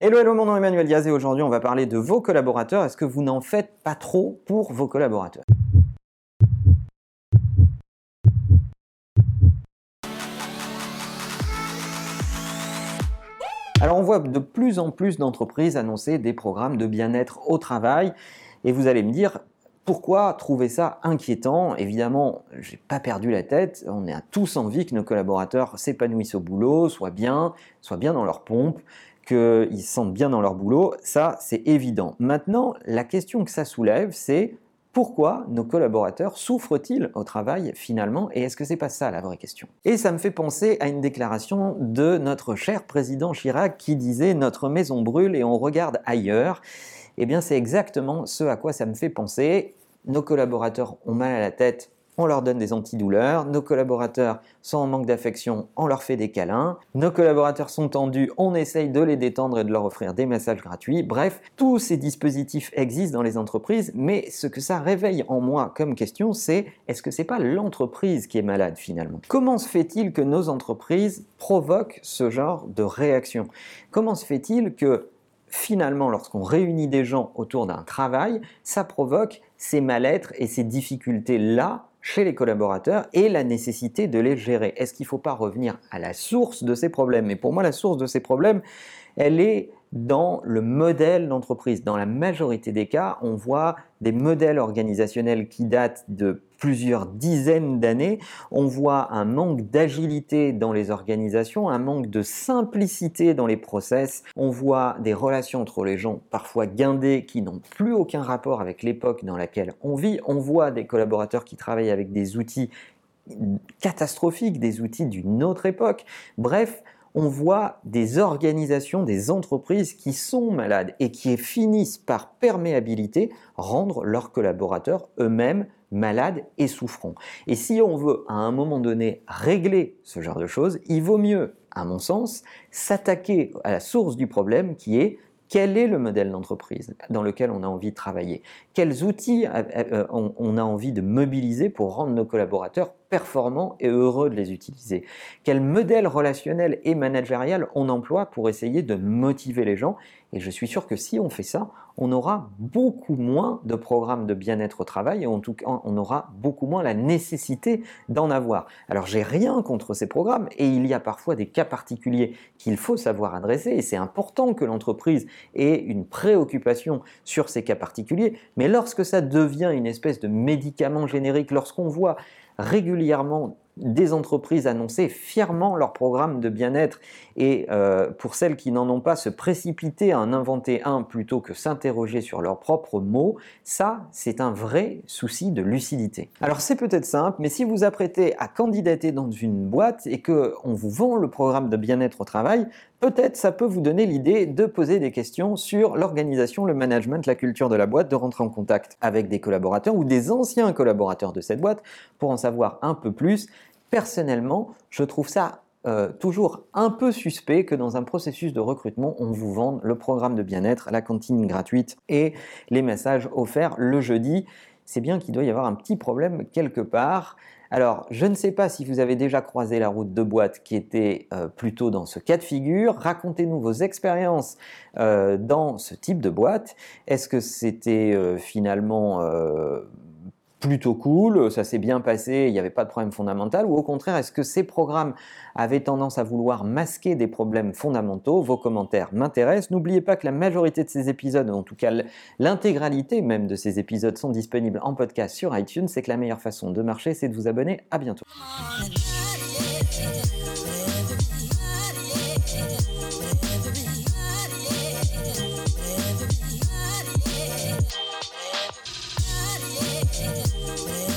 Hello, hello, mon nom est Emmanuel Diaz et aujourd'hui on va parler de vos collaborateurs. Est-ce que vous n'en faites pas trop pour vos collaborateurs? Alors on voit de plus en plus d'entreprises annoncer des programmes de bien-être au travail et vous allez me dire pourquoi trouver ça inquiétant? Évidemment, j'ai pas perdu la tête. On a tous envie que nos collaborateurs s'épanouissent au boulot, soient bien, soient bien dans leur pompe, qu'ils se sentent bien dans leur boulot. Ça, c'est évident. Maintenant, la question que ça soulève, c'est pourquoi nos collaborateurs souffrent-ils au travail finalement Et est-ce que c'est pas ça la vraie question? Et ça me fait penser à une déclaration de notre cher président Chirac qui disait Notre maison brûle et on regarde ailleurs. Eh bien, c'est exactement ce à quoi ça me fait penser. Nos collaborateurs ont mal à la tête, on leur donne des antidouleurs. Nos collaborateurs sont en manque d'affection, on leur fait des câlins. Nos collaborateurs sont tendus, on essaye de les détendre et de leur offrir des massages gratuits. Bref, tous ces dispositifs existent dans les entreprises, mais ce que ça réveille en moi comme question, c'est est-ce que c'est pas l'entreprise qui est malade finalement? Comment se fait-il que nos entreprises provoquent ce genre de réaction? Comment se fait-il que finalement, lorsqu'on réunit des gens autour d'un travail, ça provoque ces mal-être et ces difficultés-là chez les collaborateurs et la nécessité de les gérer. Est-ce qu'il ne faut pas revenir à la source de ces problèmes? Et pour moi, la source de ces problèmes, elle est dans le modèle d'entreprise. Dans la majorité des cas, on voit des modèles organisationnels qui datent de plusieurs dizaines d'années. On voit un manque d'agilité dans les organisations, un manque de simplicité dans les process. On voit des relations entre les gens parfois guindées qui n'ont plus aucun rapport avec l'époque dans laquelle on vit. On voit des collaborateurs qui travaillent avec des outils catastrophiques, des outils d'une autre époque. Bref, on voit des organisations, des entreprises qui sont malades et qui finissent par perméabilité rendre leurs collaborateurs eux-mêmes malades et souffrants. Et si on veut à un moment donné régler ce genre de choses, il vaut mieux, à mon sens, s'attaquer à la source du problème qui est quel est le modèle d'entreprise dans lequel on a envie de travailler? Quels outils euh, on a envie de mobiliser pour rendre nos collaborateurs performants et heureux de les utiliser? Quel modèle relationnel et managérial on emploie pour essayer de motiver les gens? Et je suis sûr que si on fait ça, on aura beaucoup moins de programmes de bien-être au travail et en tout cas, on aura beaucoup moins la nécessité d'en avoir. Alors, j'ai rien contre ces programmes et il y a parfois des cas particuliers qu'il faut savoir adresser et c'est important que l'entreprise ait une préoccupation sur ces cas particuliers. Mais lorsque ça devient une espèce de médicament générique, lorsqu'on voit régulièrement des entreprises annoncer fièrement leur programme de bien-être et euh, pour celles qui n'en ont pas, se précipiter à en inventer un plutôt que s'interroger sur leurs propres mots, ça, c'est un vrai souci de lucidité. Alors c'est peut-être simple, mais si vous apprêtez à candidater dans une boîte et qu'on vous vend le programme de bien-être au travail, peut-être ça peut vous donner l'idée de poser des questions sur l'organisation, le management, la culture de la boîte, de rentrer en contact avec des collaborateurs ou des anciens collaborateurs de cette boîte pour en savoir un peu plus personnellement, je trouve ça euh, toujours un peu suspect que dans un processus de recrutement, on vous vende le programme de bien-être, la cantine gratuite et les messages offerts le jeudi. C'est bien qu'il doit y avoir un petit problème quelque part. Alors, je ne sais pas si vous avez déjà croisé la route de boîte qui était euh, plutôt dans ce cas de figure. Racontez-nous vos expériences euh, dans ce type de boîte. Est-ce que c'était finalement plutôt cool, ça s'est bien passé, il n'y avait pas de problème fondamental, ou au contraire, est-ce que ces programmes avaient tendance à vouloir masquer des problèmes fondamentaux? Vos commentaires m'intéressent. N'oubliez pas que la majorité de ces épisodes, en tout cas l'intégralité même de ces épisodes, sont disponibles en podcast sur iTunes. C'est que la meilleure façon de marcher, c'est de vous abonner. À bientôt. Yeah.